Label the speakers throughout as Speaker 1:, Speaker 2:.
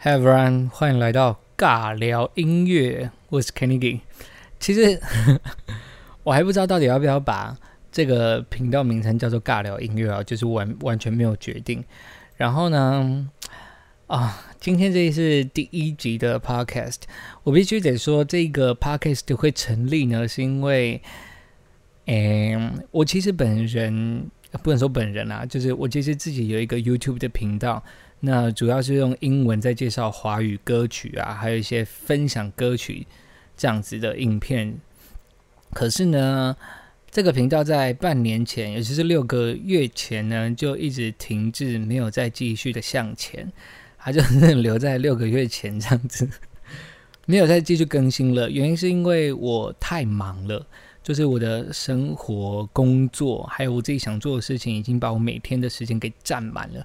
Speaker 1: Hi everyone，欢迎来到尬聊音乐，我是 Kenny。其实 我还不知道到底要不要把这个频道名称叫做尬聊音乐啊，就是完完全没有决定。然后呢，啊，今天这是第一集的 Podcast，我必须得说，这个 Podcast 会成立呢，是因为，嗯，我其实本人不能说本人啊，就是我其实自己有一个 YouTube 的频道。那主要是用英文在介绍华语歌曲啊，还有一些分享歌曲这样子的影片。可是呢，这个频道在半年前，也就是六个月前呢，就一直停滞，没有再继续的向前，它就是留在六个月前这样子，没有再继续更新了。原因是因为我太忙了，就是我的生活、工作，还有我自己想做的事情，已经把我每天的时间给占满了。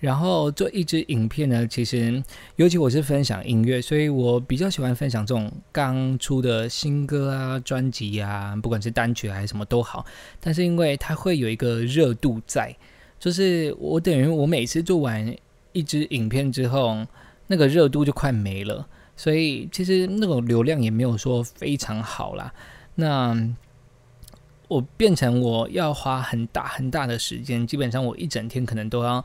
Speaker 1: 然后做一支影片呢，其实尤其我是分享音乐，所以我比较喜欢分享这种刚出的新歌啊、专辑啊，不管是单曲还是什么都好。但是因为它会有一个热度在，就是我等于我每次做完一支影片之后，那个热度就快没了，所以其实那种流量也没有说非常好啦。那我变成我要花很大很大的时间，基本上我一整天可能都要。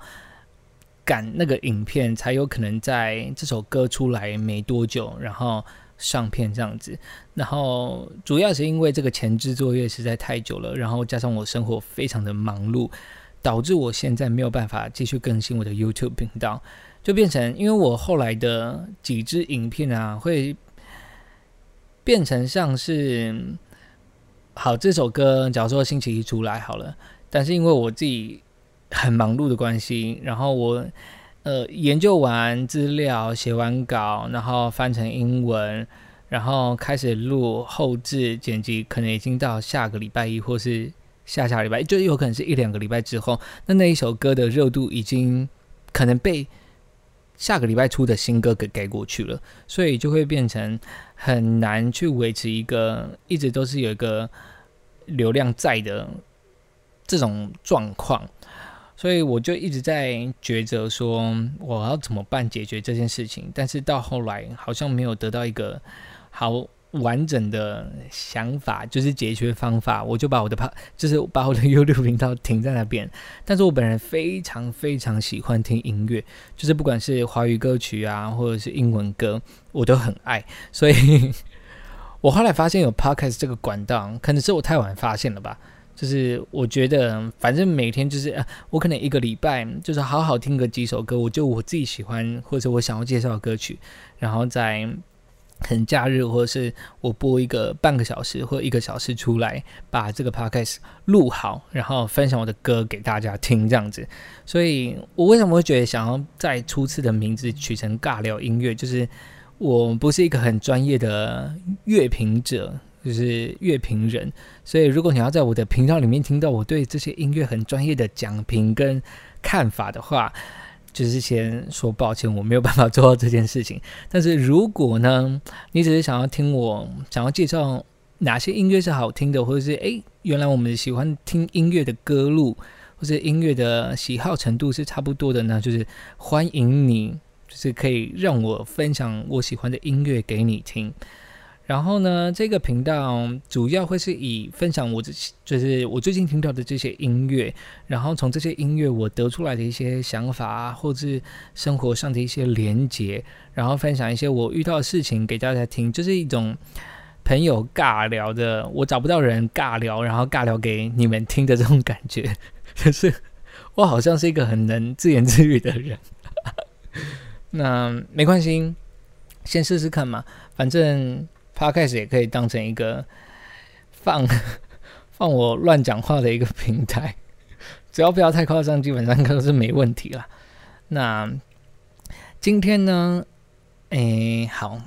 Speaker 1: 赶那个影片才有可能在这首歌出来没多久，然后上片这样子。然后主要是因为这个前置作业实在太久了，然后加上我生活非常的忙碌，导致我现在没有办法继续更新我的 YouTube 频道，就变成因为我后来的几支影片啊，会变成像是好这首歌，假如说星期一出来好了，但是因为我自己。很忙碌的关系，然后我呃研究完资料，写完稿，然后翻成英文，然后开始录后置剪辑，可能已经到下个礼拜一，或是下下礼拜，就有可能是一两个礼拜之后，那那一首歌的热度已经可能被下个礼拜出的新歌给盖过去了，所以就会变成很难去维持一个一直都是有一个流量在的这种状况。所以我就一直在抉择，说我要怎么办解决这件事情。但是到后来好像没有得到一个好完整的想法，就是解决方法。我就把我的怕，就是把我的 U 六频道停在那边。但是我本人非常非常喜欢听音乐，就是不管是华语歌曲啊，或者是英文歌，我都很爱。所以我后来发现有 Podcast 这个管道，可能是我太晚发现了吧。就是我觉得，反正每天就是，呃，我可能一个礼拜就是好好听个几首歌，我就我自己喜欢或者我想要介绍的歌曲，然后在很假日或者是我播一个半个小时或一个小时出来，把这个 podcast 录好，然后分享我的歌给大家听，这样子。所以我为什么会觉得想要在初次的名字取成尬聊音乐，就是我不是一个很专业的乐评者。就是乐评人，所以如果你要在我的频道里面听到我对这些音乐很专业的讲评跟看法的话，就是先说抱歉，我没有办法做到这件事情。但是如果呢，你只是想要听我想要介绍哪些音乐是好听的，或者是诶，原来我们喜欢听音乐的歌路，或者音乐的喜好程度是差不多的呢，就是欢迎你，就是可以让我分享我喜欢的音乐给你听。然后呢，这个频道主要会是以分享我这就是我最近听到的这些音乐，然后从这些音乐我得出来的一些想法啊，或是生活上的一些连结，然后分享一些我遇到的事情给大家听，就是一种朋友尬聊的，我找不到人尬聊，然后尬聊给你们听的这种感觉，就 是我好像是一个很能自言自语的人，那没关系，先试试看嘛，反正。他开始也可以当成一个放 放我乱讲话的一个平台，只要不要太夸张，基本上都是没问题了。那今天呢？诶，好，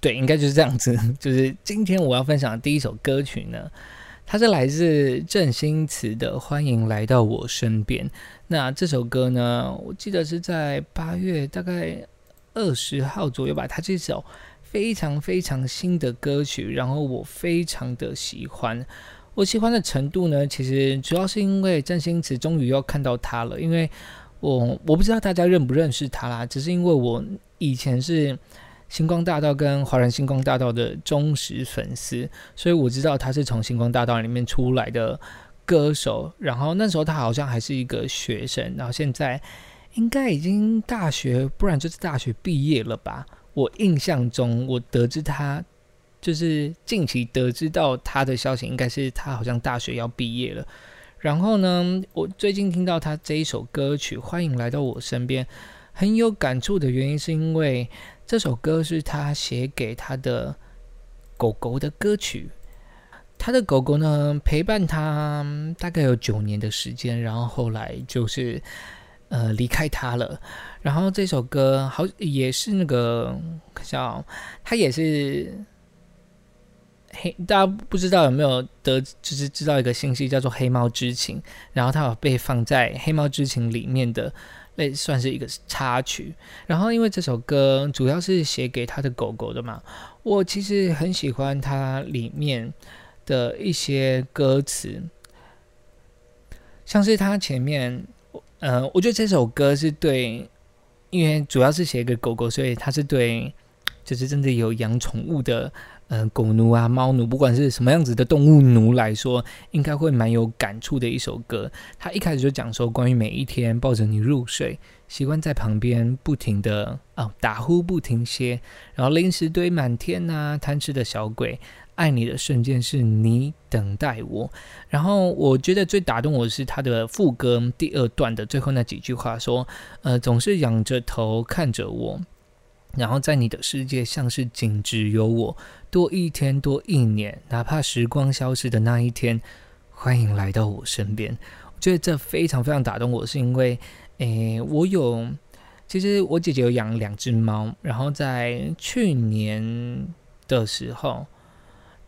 Speaker 1: 对，应该就是这样子。就是今天我要分享的第一首歌曲呢，它是来自郑兴慈的《欢迎来到我身边》。那这首歌呢，我记得是在八月大概二十号左右吧。它这首。非常非常新的歌曲，然后我非常的喜欢。我喜欢的程度呢，其实主要是因为郑兴慈终于要看到他了。因为我我不知道大家认不认识他啦，只是因为我以前是星光大道跟华人星光大道的忠实粉丝，所以我知道他是从星光大道里面出来的歌手。然后那时候他好像还是一个学生，然后现在应该已经大学，不然就是大学毕业了吧。我印象中，我得知他就是近期得知到他的消息，应该是他好像大学要毕业了。然后呢，我最近听到他这一首歌曲《欢迎来到我身边》，很有感触的原因是因为这首歌是他写给他的狗狗的歌曲。他的狗狗呢陪伴他大概有九年的时间，然后后来就是呃离开他了。然后这首歌好也是那个叫他也是。黑，大家不知道有没有得，就是知道一个信息叫做《黑猫之情》，然后它有被放在《黑猫之情》里面的，类算是一个插曲。然后因为这首歌主要是写给他的狗狗的嘛，我其实很喜欢它里面的一些歌词，像是它前面，呃，我觉得这首歌是对，因为主要是写给狗狗，所以它是对，就是真的有养宠物的。嗯，狗奴啊，猫奴，不管是什么样子的动物奴来说，应该会蛮有感触的一首歌。他一开始就讲说，关于每一天抱着你入睡，习惯在旁边不停的啊打呼不停歇，然后零食堆满天呐，贪吃的小鬼，爱你的瞬间是你等待我。然后我觉得最打动我是他的副歌第二段的最后那几句话，说呃总是仰着头看着我。然后在你的世界，像是仅只有我，多一天多一年，哪怕时光消失的那一天，欢迎来到我身边。我觉得这非常非常打动我，是因为，诶，我有，其实我姐姐有养两只猫，然后在去年的时候，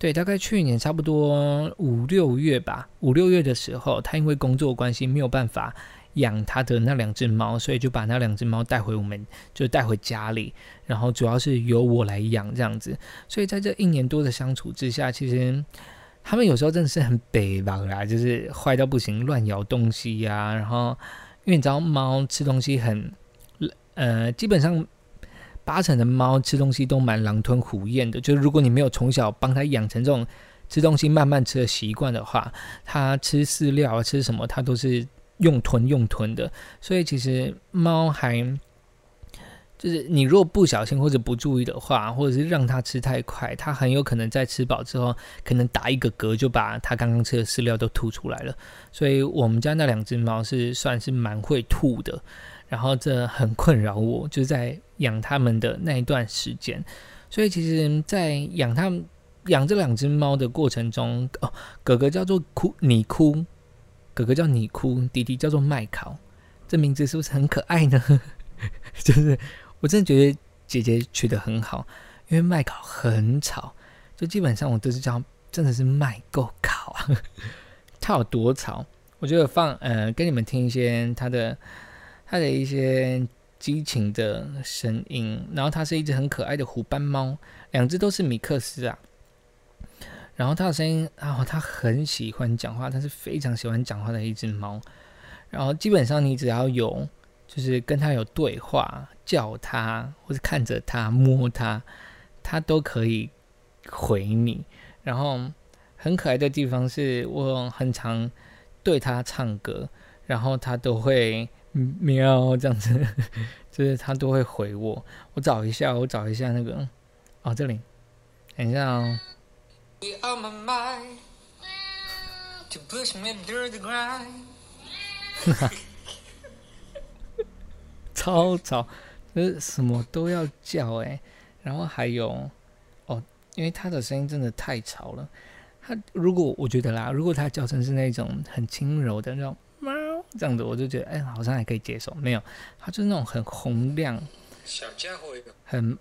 Speaker 1: 对，大概去年差不多五六月吧，五六月的时候，他因为工作关系没有办法。养他的那两只猫，所以就把那两只猫带回我们，就带回家里，然后主要是由我来养这样子。所以在这一年多的相处之下，其实他们有时候真的是很北吧啦，就是坏到不行，乱咬东西呀。然后因为你知道猫吃东西很，呃，基本上八成的猫吃东西都蛮狼吞虎咽的。就是如果你没有从小帮它养成这种吃东西慢慢吃的习惯的话，它吃饲料啊吃什么，它都是。用吞用吞的，所以其实猫还就是你如果不小心或者不注意的话，或者是让它吃太快，它很有可能在吃饱之后，可能打一个嗝就把它刚刚吃的饲料都吐出来了。所以我们家那两只猫是算是蛮会吐的，然后这很困扰我，就在养它们的那一段时间。所以其实，在养它们养这两只猫的过程中，哦，哥哥叫做哭，你哭。哥哥叫你哭，弟弟叫做麦考，这名字是不是很可爱呢？就是我真的觉得姐姐取得很好，因为麦考很吵，就基本上我都是叫真的是麦够考啊。他有多吵？我觉得放呃，给你们听一些他的他的一些激情的声音。然后它是一只很可爱的虎斑猫，两只都是米克斯啊。然后它的声音啊，它很喜欢讲话，它是非常喜欢讲话的一只猫。然后基本上你只要有，就是跟它有对话，叫它或者看着它摸它，它都可以回你。然后很可爱的地方是我很常对它唱歌，然后它都会喵这样子，就是他都会回我。我找一下，我找一下那个哦，这里，等一下哦。超吵，就是什么都要叫哎，然后还有哦，因为他的声音真的太吵了。他如果我觉得啦，如果他叫声是那种很轻柔的那种这样子，我就觉得哎，好像还可以接受。没有，他就是那种很洪亮，小家伙，很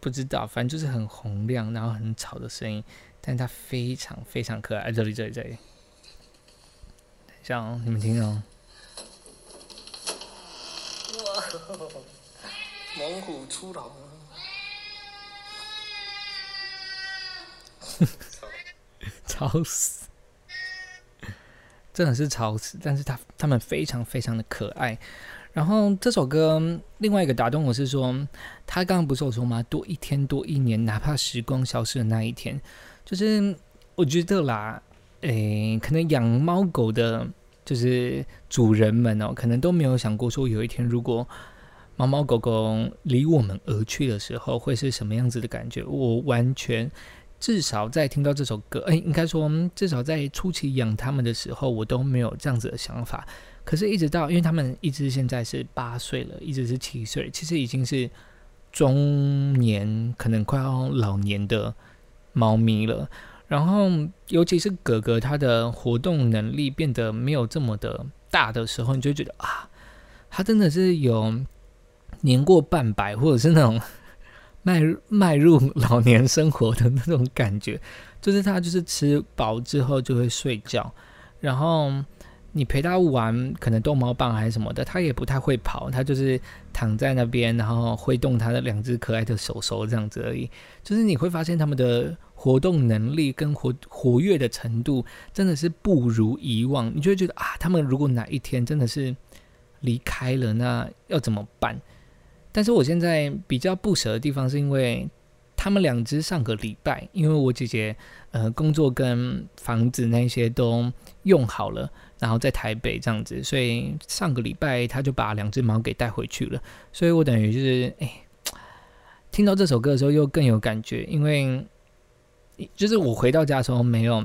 Speaker 1: 不知道，反正就是很洪亮，然后很吵的声音。但他非常非常可爱，这里这里这里，等一下哦，你们听哦。哇，猛虎出笼！吵死！真的是吵死！但是他他们非常非常的可爱。然后这首歌另外一个打动我是说，他刚刚不是有说吗？多一天多一年，哪怕时光消失的那一天，就是我觉得啦，诶，可能养猫狗的，就是主人们哦，可能都没有想过说，有一天如果猫猫狗狗离我们而去的时候，会是什么样子的感觉？我完全。至少在听到这首歌，哎，应该说，至少在初期养他们的时候，我都没有这样子的想法。可是，一直到因为他们一直现在是八岁了，一直是七岁，其实已经是中年，可能快要老年的猫咪了。然后，尤其是哥哥，他的活动能力变得没有这么的大的时候，你就觉得啊，他真的是有年过半百，或者是那种。迈迈入 老年生活的那种感觉，就是他就是吃饱之后就会睡觉，然后你陪他玩可能逗猫棒还是什么的，他也不太会跑，他就是躺在那边，然后挥动他的两只可爱的手手这样子而已。就是你会发现他们的活动能力跟活活跃的程度真的是不如以往，你就会觉得啊，他们如果哪一天真的是离开了，那要怎么办？但是我现在比较不舍的地方，是因为他们两只上个礼拜，因为我姐姐呃工作跟房子那些都用好了，然后在台北这样子，所以上个礼拜他就把两只猫给带回去了。所以我等于就是哎，听到这首歌的时候又更有感觉，因为就是我回到家的时候没有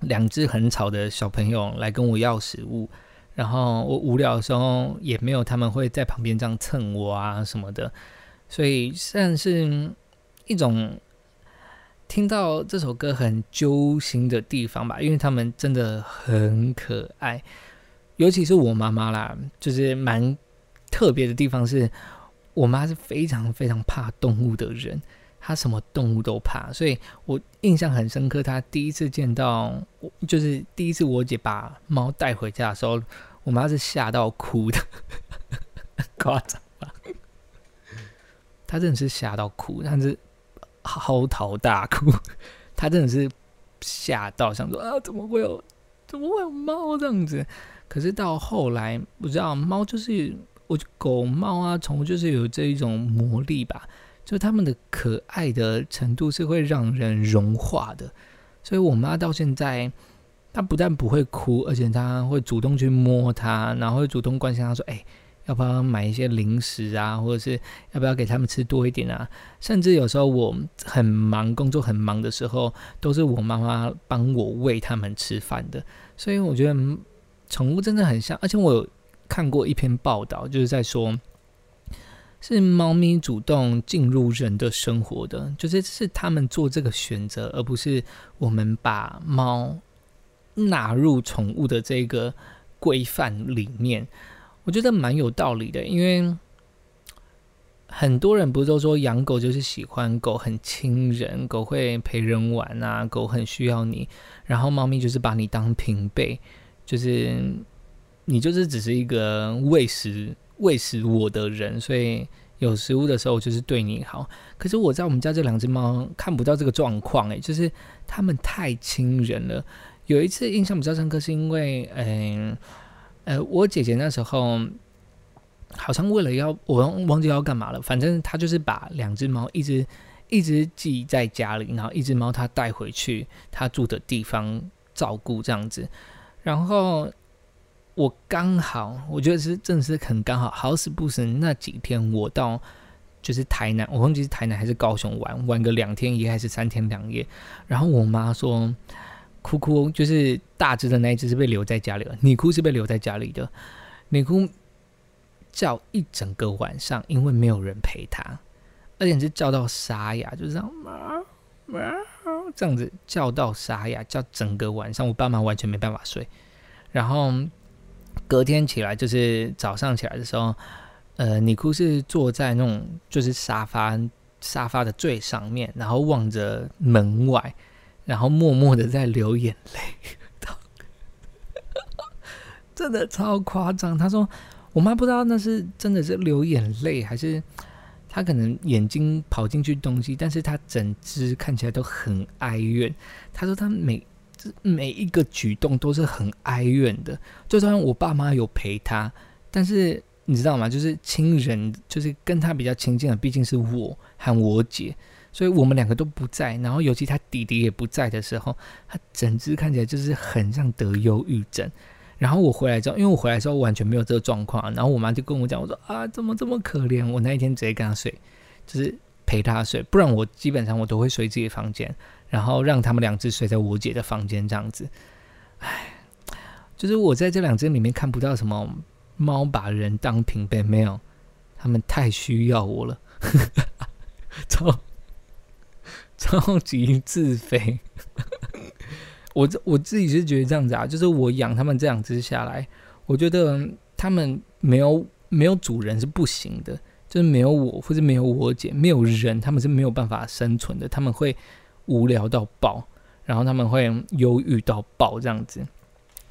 Speaker 1: 两只很吵的小朋友来跟我要食物。然后我无聊的时候也没有他们会在旁边这样蹭我啊什么的，所以算是一种听到这首歌很揪心的地方吧，因为他们真的很可爱，尤其是我妈妈啦，就是蛮特别的地方是，我妈是非常非常怕动物的人。他什么动物都怕，所以我印象很深刻。他第一次见到我，就是第一次我姐把猫带回家的时候，我妈是吓到哭的，夸张吧？他真的是吓到哭，他是嚎啕大哭，他真的是吓到，想说啊，怎么会有，怎么会有猫这样子？可是到后来，不知道猫就是，我狗猫啊，宠物就是有这一种魔力吧。就他们的可爱的程度是会让人融化的，所以我妈到现在，她不但不会哭，而且她会主动去摸它，然后会主动关心它，说：“哎，要不要买一些零食啊？或者是要不要给他们吃多一点啊？”甚至有时候我很忙，工作很忙的时候，都是我妈妈帮我喂他们吃饭的。所以我觉得宠物真的很像，而且我有看过一篇报道，就是在说。是猫咪主动进入人的生活的，就是是他们做这个选择，而不是我们把猫纳入宠物的这个规范里面。我觉得蛮有道理的，因为很多人不是都说养狗就是喜欢狗很亲人，狗会陪人玩啊，狗很需要你，然后猫咪就是把你当平辈，就是你就是只是一个喂食。喂食我的人，所以有食物的时候就是对你好。可是我在我们家这两只猫看不到这个状况，诶，就是它们太亲人了。有一次印象比较深刻，是因为，嗯，呃，我姐姐那时候好像为了要我忘记要干嘛了，反正她就是把两只猫一直一直寄在家里，然后一只猫她带回去她住的地方照顾这样子，然后。我刚好，我觉得是真的是很刚好，好死不死那几天我到就是台南，我忘记是台南还是高雄玩，玩个两天一夜还是三天两夜。然后我妈说，哭哭就是大只的那一只是被留在家里了，你哭是被留在家里的，你哭叫一整个晚上，因为没有人陪他，而且是叫到沙哑，就是这样，这样子叫到沙哑，叫整个晚上，我爸妈完全没办法睡，然后。隔天起来就是早上起来的时候，呃，尼库是坐在那种就是沙发沙发的最上面，然后望着门外，然后默默的在流眼泪，真的超夸张。他说我妈不知道那是真的是流眼泪，还是他可能眼睛跑进去东西，但是他整只看起来都很哀怨。他说他每。每一个举动都是很哀怨的，就算我爸妈有陪他，但是你知道吗？就是亲人，就是跟他比较亲近的，毕竟是我和我姐，所以我们两个都不在。然后尤其他弟弟也不在的时候，他整只看起来就是很像得忧郁症。然后我回来之后，因为我回来之后完全没有这个状况，然后我妈就跟我讲，我说啊，怎么这么可怜？我那一天直接跟他睡，就是陪他睡，不然我基本上我都会睡自己的房间，然后让他们两只睡在我姐的房间这样子。唉，就是我在这两只里面看不到什么。猫把人当平辈，没有，他们太需要我了，超超级自肥。我这我自己是觉得这样子啊，就是我养他们这两只下来，我觉得他们没有没有主人是不行的，就是没有我或者没有我姐，没有人，他们是没有办法生存的，他们会无聊到爆，然后他们会忧郁到爆，这样子。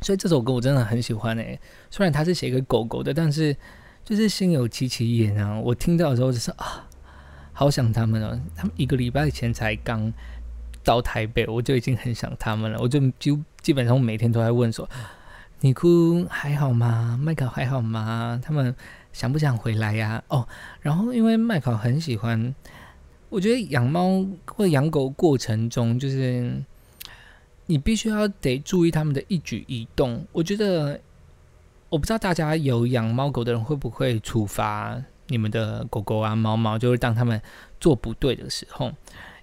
Speaker 1: 所以这首歌我真的很喜欢诶，虽然他是写给狗狗的，但是就是心有戚戚焉啊。我听到的时候就是啊，好想他们哦。他们一个礼拜前才刚到台北，我就已经很想他们了。我就就基本上每天都在问说：“你哭还好吗？麦考还好吗？他们想不想回来呀？”哦，然后因为麦考很喜欢，我觉得养猫或养狗过程中就是。你必须要得注意他们的一举一动。我觉得，我不知道大家有养猫狗的人会不会处罚你们的狗狗啊、猫猫，就是当他们做不对的时候。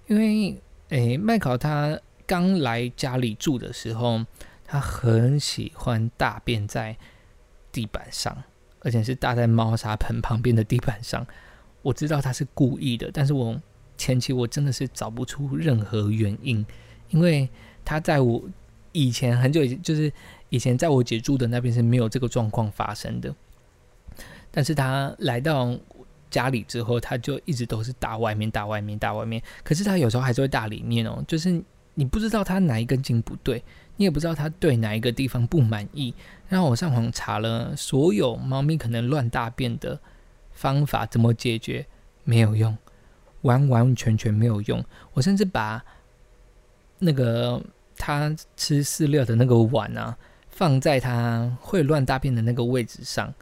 Speaker 1: 因为，诶，麦考他刚来家里住的时候，他很喜欢大便在地板上，而且是大在猫砂盆旁边的地板上。我知道他是故意的，但是我前期我真的是找不出任何原因，因为。他在我以前很久以前，就是以前在我姐住的那边是没有这个状况发生的。但是他来到家里之后，他就一直都是打外面、打外面、打外面。可是他有时候还是会打里面哦，就是你不知道他哪一根筋不对，你也不知道他对哪一个地方不满意。然后我上网查了所有猫咪可能乱大便的方法，怎么解决没有用，完完全全没有用。我甚至把。那个他吃饲料的那个碗啊，放在他会乱大便的那个位置上，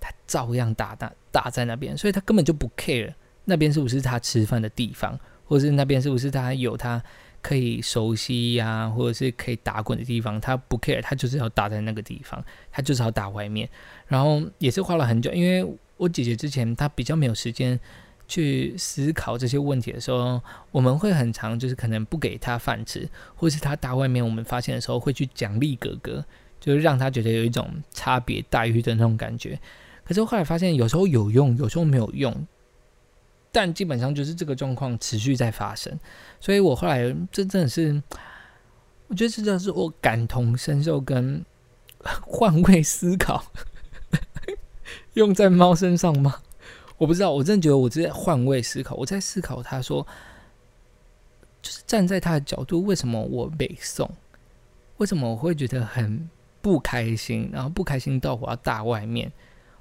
Speaker 1: 他照样打打打在那边，所以他根本就不 care 那边是不是他吃饭的地方，或者是那边是不是他有他可以熟悉呀，或者是可以打滚的地方，他不 care，他就是要打在那个地方，他就是要打外面，然后也是花了很久，因为我姐姐之前她比较没有时间。去思考这些问题的时候，我们会很常就是可能不给他饭吃，或是他打外面，我们发现的时候会去奖励哥哥，就是让他觉得有一种差别待遇的那种感觉。可是后来发现有时候有用，有时候没有用，但基本上就是这个状况持续在发生。所以我后来真正的是，我觉得这就是我感同身受跟换位思考 用在猫身上吗？我不知道，我真的觉得我在换位思考，我在思考他说，就是站在他的角度，为什么我被送？为什么我会觉得很不开心？然后不开心到我要大外面。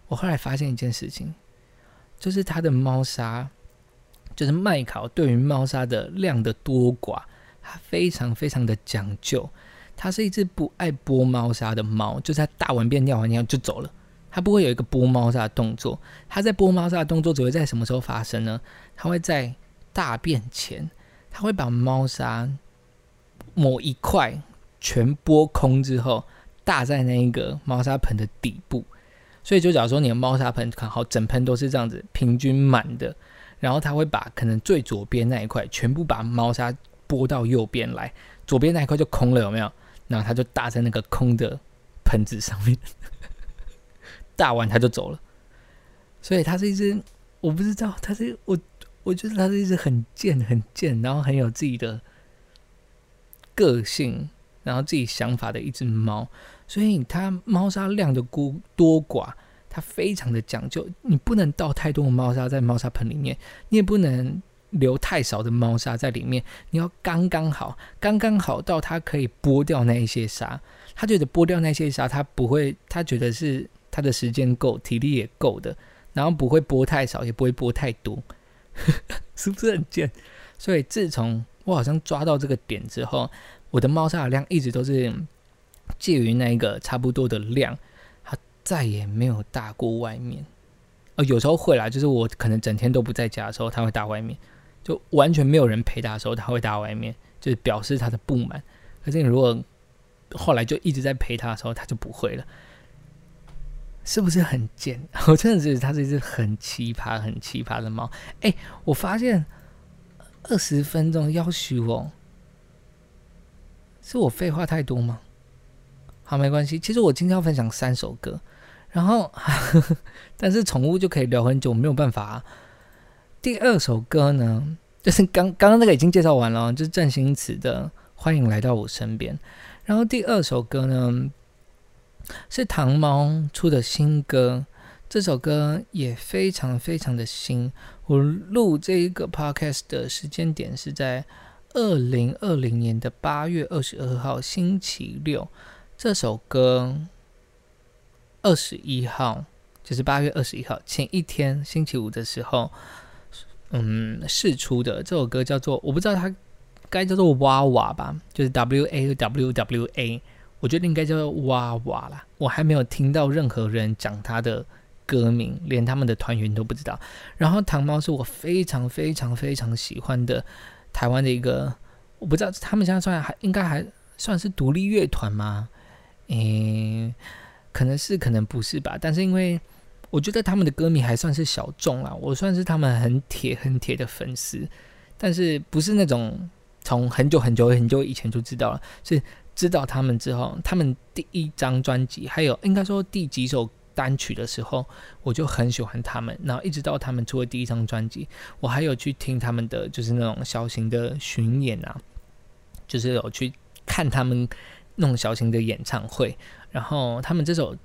Speaker 1: 我后来发现一件事情，就是他的猫砂，就是麦考对于猫砂的量的多寡，他非常非常的讲究。它是一只不爱拨猫砂的猫，就是它大完便尿完尿就走了。它不会有一个拨猫砂的动作，它在拨猫砂的动作只会在什么时候发生呢？它会在大便前，它会把猫砂某一块全拨空之后，搭在那一个猫砂盆的底部。所以就假如说你的猫砂盆看好整盆都是这样子平均满的，然后它会把可能最左边那一块全部把猫砂拨到右边来，左边那一块就空了，有没有？然后它就搭在那个空的盆子上面。打完他就走了，所以它是一只，我不知道，它是我，我觉得它是一只很贱、很贱，然后很有自己的个性，然后自己想法的一只猫。所以它猫砂量的多多寡，它非常的讲究。你不能倒太多的猫砂在猫砂盆里面，你也不能留太少的猫砂在里面。你要刚刚好，刚刚好到它可以剥掉那一些沙。他觉得剥掉那些沙，他不会，他觉得是。他的时间够，体力也够的，然后不会播太少，也不会播太多，是不是很贱？所以自从我好像抓到这个点之后，我的猫砂的量一直都是介于那一个差不多的量。它再也没有大过外面。呃，有时候会啦，就是我可能整天都不在家的时候，他会大外面；就完全没有人陪他的时候，他会大外面，就是表示他的不满。可是你如果后来就一直在陪他的时候，他就不会了，是不是很贱？我真的觉得它是一只很奇葩、很奇葩的猫。哎，我发现二十分钟要许我，是我废话太多吗？好，没关系。其实我今天要分享三首歌。然后，但是宠物就可以聊很久，没有办法。第二首歌呢，就是刚刚刚那个已经介绍完了，就是郑兴慈的《欢迎来到我身边》。然后第二首歌呢，是糖猫出的新歌，这首歌也非常非常的新。我录这一个 podcast 的时间点是在二零二零年的八月二十二号星期六，这首歌。二十一号，就是八月二十一号前一天星期五的时候，嗯，试出的这首歌叫做我不知道它该叫做哇哇吧，就是 W A W W A，我觉得应该叫做哇哇啦。我还没有听到任何人讲他的歌名，连他们的团员都不知道。然后糖猫是我非常非常非常喜欢的台湾的一个，我不知道他们现在算还应该还算是独立乐团吗？嗯。可能是，可能不是吧。但是因为我觉得他们的歌迷还算是小众啦，我算是他们很铁、很铁的粉丝。但是不是那种从很久很久很久以前就知道了，是知道他们之后，他们第一张专辑，还有应该说第几首单曲的时候，我就很喜欢他们。然后一直到他们出了第一张专辑，我还有去听他们的就是那种小型的巡演啊，就是有去看他们那种小型的演唱会。然后他们这首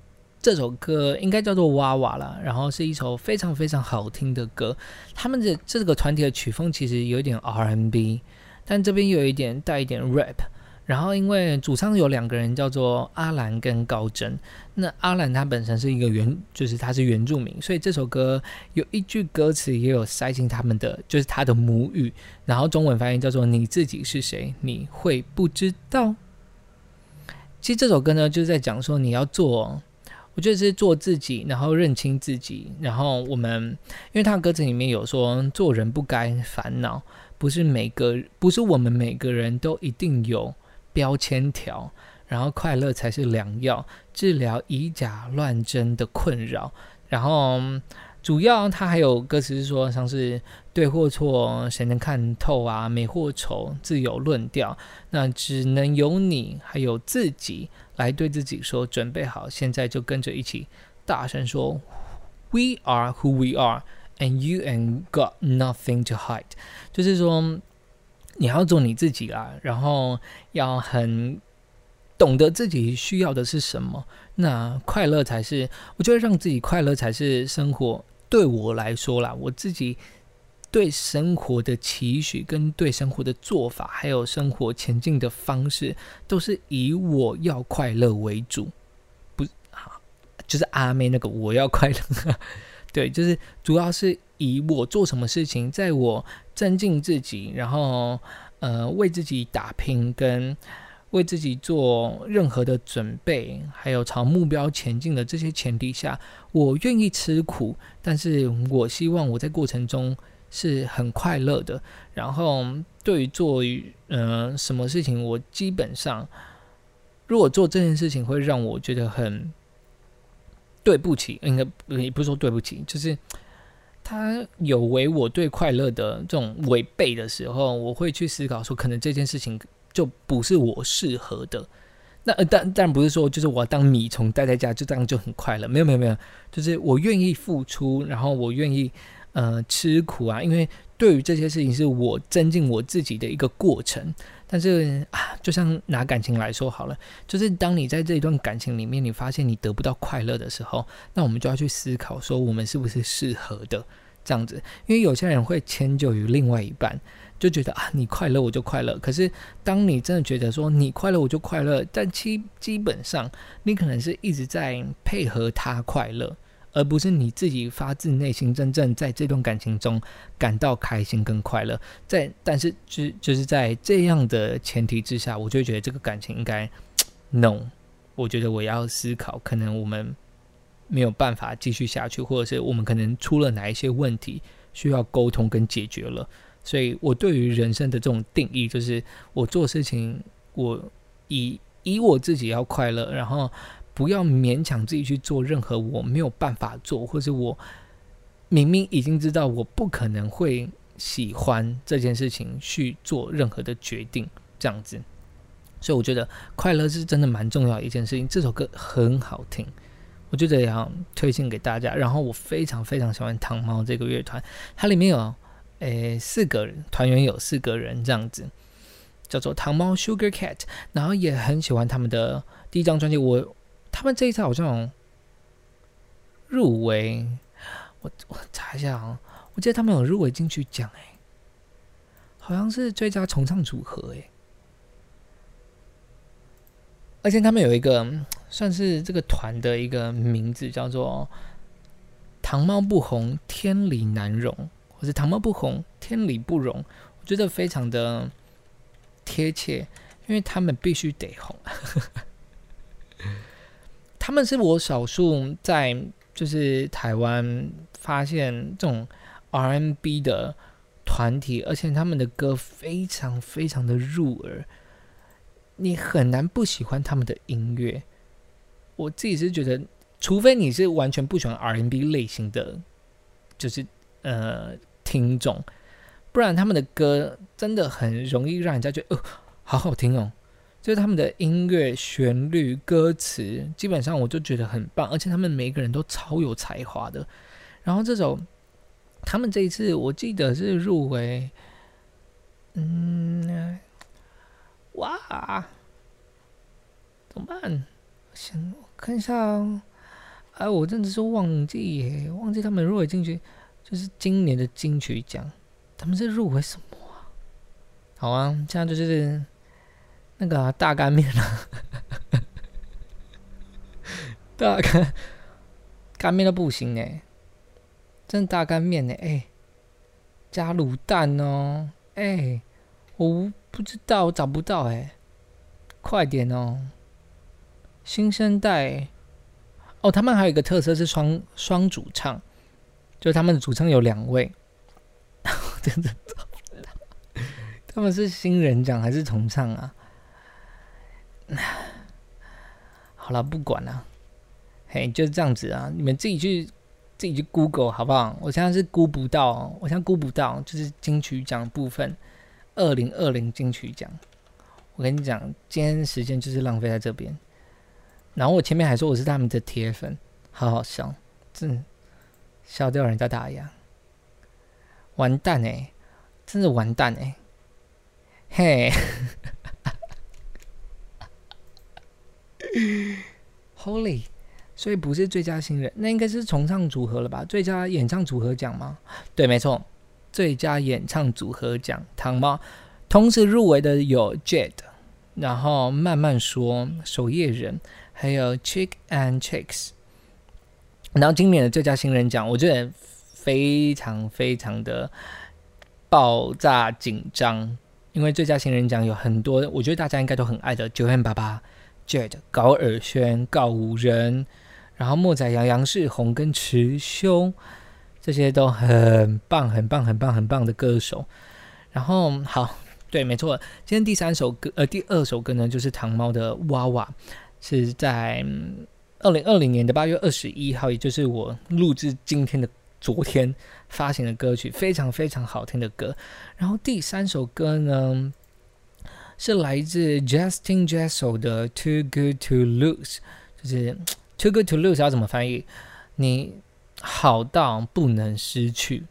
Speaker 1: 这首歌应该叫做《哇哇》了，然后是一首非常非常好听的歌。他们的这个团体的曲风其实有点 R&B，但这边又有一点带一点 rap。然后因为主唱有两个人叫做阿兰跟高真，那阿兰他本身是一个原，就是他是原住民，所以这首歌有一句歌词也有塞进他们的，就是他的母语，然后中文翻译叫做“你自己是谁，你会不知道”。其实这首歌呢，就是在讲说你要做，我觉得是做自己，然后认清自己。然后我们，因为他的歌词里面有说，做人不该烦恼，不是每个，不是我们每个人都一定有标签条，然后快乐才是良药，治疗以假乱真的困扰。然后。主要他还有歌词是说，像是对或错，谁能看透啊？美或丑，自有论调。那只能由你还有自己来对自己说，准备好，现在就跟着一起大声说：We are who we are, and you ain't got nothing to hide。就是说，你要做你自己啦，然后要很懂得自己需要的是什么。那快乐才是，我觉得让自己快乐才是生活。对我来说啦，我自己对生活的期许、跟对生活的做法，还有生活前进的方式，都是以我要快乐为主。不，好，就是阿妹那个我要快乐。对，就是主要是以我做什么事情，在我增进自己，然后呃为自己打拼跟。为自己做任何的准备，还有朝目标前进的这些前提下，我愿意吃苦，但是我希望我在过程中是很快乐的。然后，对于做嗯什么事情，我基本上如果做这件事情会让我觉得很对不起，应该也不是说对不起，就是他有违我对快乐的这种违背的时候，我会去思考说，可能这件事情。就不是我适合的，那但但不是说就是我当米虫待在家就这样就很快乐，没有没有没有，就是我愿意付出，然后我愿意呃吃苦啊，因为对于这些事情是我增进我自己的一个过程。但是啊，就像拿感情来说好了，就是当你在这一段感情里面，你发现你得不到快乐的时候，那我们就要去思考说我们是不是适合的这样子，因为有些人会迁就于另外一半。就觉得啊，你快乐我就快乐。可是，当你真的觉得说你快乐我就快乐，但基基本上你可能是一直在配合他快乐，而不是你自己发自内心真正在这段感情中感到开心跟快乐。在但是就就是在这样的前提之下，我就觉得这个感情应该 no。我觉得我要思考，可能我们没有办法继续下去，或者是我们可能出了哪一些问题需要沟通跟解决了。所以我对于人生的这种定义，就是我做事情，我以以我自己要快乐，然后不要勉强自己去做任何我没有办法做，或者我明明已经知道我不可能会喜欢这件事情去做任何的决定，这样子。所以我觉得快乐是真的蛮重要的一件事情。这首歌很好听，我觉得要推荐给大家。然后我非常非常喜欢糖猫这个乐团，它里面有诶四个人团员，有四个人这样子，叫做糖猫 Sugar Cat。然后也很喜欢他们的第一张专辑。我他们这一次好像入围，我我查一下啊，我记得他们有入围金曲奖诶，好像是最佳重唱组合诶。而且他们有一个算是这个团的一个名字，叫做“唐猫不红，天理难容”或者“唐猫不红，天理不容”。我觉得非常的贴切，因为他们必须得红。他们是我少数在就是台湾发现这种 R&B 的团体，而且他们的歌非常非常的入耳。你很难不喜欢他们的音乐。我自己是觉得，除非你是完全不喜欢 R&B 类型的，就是呃听众，不然他们的歌真的很容易让人家觉得哦，好好听哦。就是他们的音乐旋律、歌词，基本上我就觉得很棒，而且他们每个人都超有才华的。然后这首，他们这一次我记得是入围，嗯。哇，怎么办？先看一下哦。哎，我真的是忘记耶，忘记他们入围进去，就是今年的金曲奖，他们是入围什么啊？好啊，现在就是那个大干面啊，大干干面都不行哎，真大干面呢哎，加卤蛋哦哎，我。不知道，我找不到哎，快点哦！新生代哦，他们还有一个特色是双双主唱，就他们的主唱有两位，真的找不到。他们是新人奖还是重唱啊？好了，不管了，嘿，就是这样子啊！你们自己去自己去 Google 好不好？我现在是估不到，我现在估不到，就是金曲奖部分。二零二零金曲奖，我跟你讲，今天时间就是浪费在这边。然后我前面还说我是他们的铁粉，好好笑，真笑掉人家大牙，完蛋哎，真的完蛋哎，嘿，Holy，所以不是最佳新人，那应该是重唱组合了吧？最佳演唱组合奖吗？对，没错。最佳演唱组合奖，糖猫，同时入围的有 Jade，然后慢慢说，守夜人，还有 Chick and Chicks。然后今年的最佳新人奖，我觉得非常非常的爆炸紧张，因为最佳新人奖有很多，我觉得大家应该都很爱的九 N 八八 Jade、高尔轩、告五人，然后莫仔阳、杨世宏跟池修。这些都很棒，很棒，很棒，很棒的歌手。然后，好，对，没错。今天第三首歌，呃，第二首歌呢，就是糖猫的《娃娃》，是在二零二零年的八月二十一号，也就是我录制今天的昨天发行的歌曲，非常非常好听的歌。然后第三首歌呢，是来自 Justin Jessel 的《Too Good to Lose》，就是 Too Good to Lose 要怎么翻译？你？好到不能失去，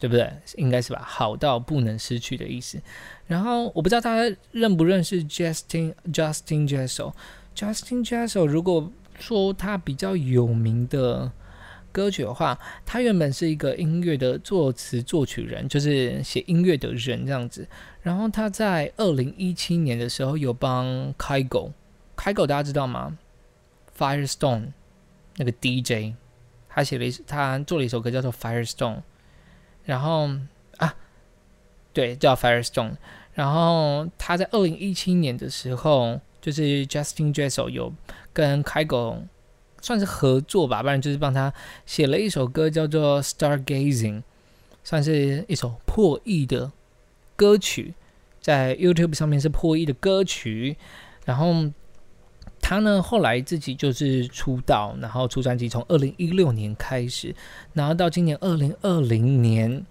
Speaker 1: 对不对？应该是吧。好到不能失去的意思。然后我不知道大家认不认识 Justin Justin Jessel。Justin Jessel 如果说他比较有名的歌曲的话，他原本是一个音乐的作词作曲人，就是写音乐的人这样子。然后他在二零一七年的时候有帮开狗，开狗大家知道吗？Firestone 那个 DJ。他写了一，他做了一首歌叫做《Firestone》，然后啊，对，叫《Firestone》。然后他在二零一七年的时候，就是 Justin Jessel 有跟开狗算是合作吧，不然就是帮他写了一首歌，叫做《Stargazing》，算是一首破亿的歌曲，在 YouTube 上面是破亿的歌曲。然后他呢，后来自己就是出道，然后出专辑，从二零一六年开始，然后到今年二零二零年。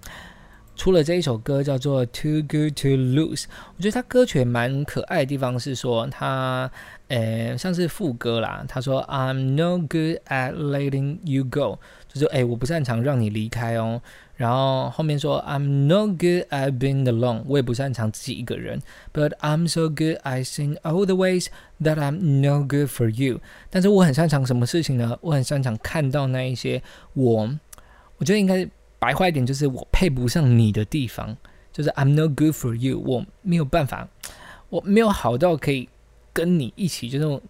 Speaker 1: 出了这一首歌叫做《Too Good to Lose》，我觉得他歌曲蛮可爱的地方是说他，呃，像是副歌啦，他说 "I'm no good at letting you go"，就是哎，我不擅长让你离开哦。然后后面说 "I'm no good at being alone"，我也不擅长自己一个人。But I'm so good I sing all the ways that I'm no good for you。但是我很擅长什么事情呢？我很擅长看到那一些我，我觉得应该。白话一点就是我配不上你的地方，就是 I'm no good for you，我没有办法，我没有好到可以跟你一起，就是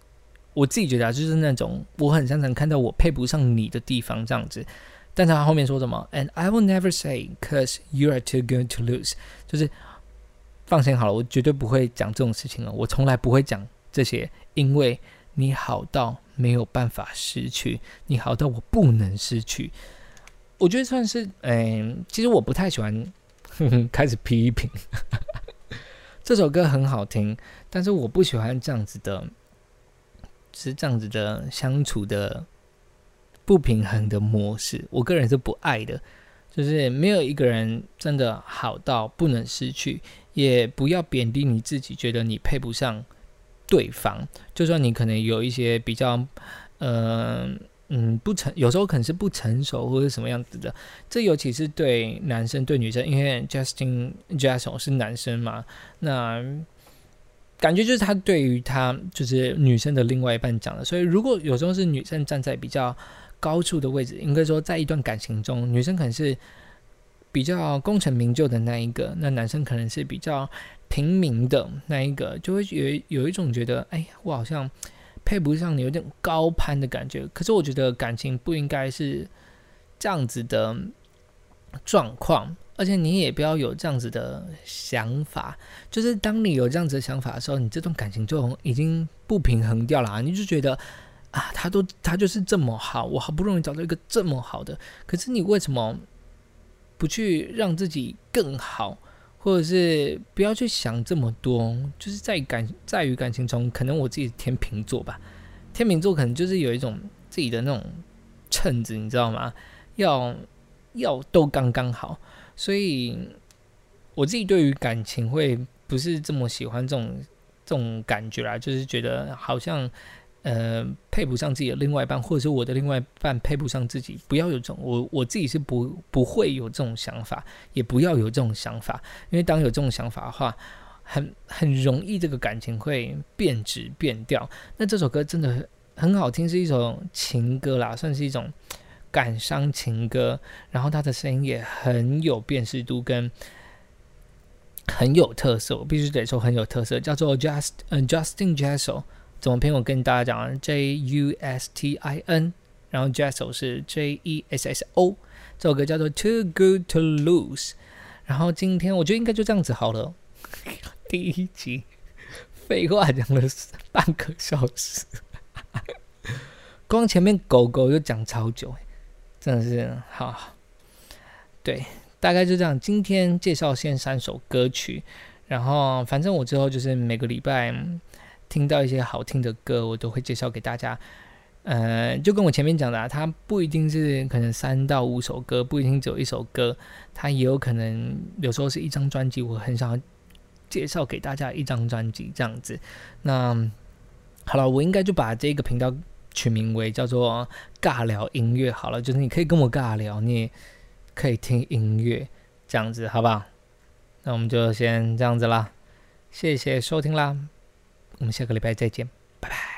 Speaker 1: 我自己觉得啊，就是那种我很擅长看到我配不上你的地方这样子。但是他后面说什么？And I will never say cause you are too good to lose，就是放心好了，我绝对不会讲这种事情了，我从来不会讲这些，因为你好到没有办法失去，你好到我不能失去。我觉得算是，嗯，其实我不太喜欢 开始批评 这首歌很好听，但是我不喜欢这样子的，是这样子的相处的不平衡的模式。我个人是不爱的，就是没有一个人真的好到不能失去，也不要贬低你自己，觉得你配不上对方。就算你可能有一些比较，嗯。嗯，不成，有时候可能是不成熟或者什么样子的。这尤其是对男生对女生，因为 Justin Jackson 是男生嘛，那感觉就是他对于他就是女生的另外一半讲的。所以如果有时候是女生站在比较高处的位置，应该说在一段感情中，女生可能是比较功成名就的那一个，那男生可能是比较平民的那一个，就会有有一种觉得，哎呀，我好像。配不上你，有点高攀的感觉。可是我觉得感情不应该是这样子的状况，而且你也不要有这样子的想法。就是当你有这样子的想法的时候，你这段感情就已经不平衡掉了啊。你就觉得啊，他都他就是这么好，我好不容易找到一个这么好的，可是你为什么不去让自己更好？或者是不要去想这么多，就是在感在于感情中，可能我自己天秤座吧，天秤座可能就是有一种自己的那种秤子，你知道吗？要要都刚刚好，所以我自己对于感情会不是这么喜欢这种这种感觉啦，就是觉得好像。呃，配不上自己的另外一半，或者是我的另外一半配不上自己，不要有这种，我我自己是不不会有这种想法，也不要有这种想法，因为当有这种想法的话，很很容易这个感情会变质变掉。那这首歌真的很好听，是一首情歌啦，算是一种感伤情歌，然后他的声音也很有辨识度跟很有特色，我必须得说很有特色，叫做 Just 嗯 Justin Jessel。怎么拼？我跟大家讲，J U S T I N，然后 Jesso 是 J E S S O，这首歌叫做 Too Good to Lose。然后今天我觉得应该就这样子好了。第一集废话讲了半个小时，光前面狗狗就讲超久，真的是好。对，大概就这样。今天介绍先三首歌曲，然后反正我之后就是每个礼拜。听到一些好听的歌，我都会介绍给大家。呃，就跟我前面讲的，啊，它不一定是可能三到五首歌，不一定只有一首歌，它也有可能有时候是一张专辑。我很想要介绍给大家一张专辑这样子。那好了，我应该就把这个频道取名为叫做“尬聊音乐”好了，就是你可以跟我尬聊，你也可以听音乐这样子，好不好？那我们就先这样子啦，谢谢收听啦。我们下个礼拜再见拜拜。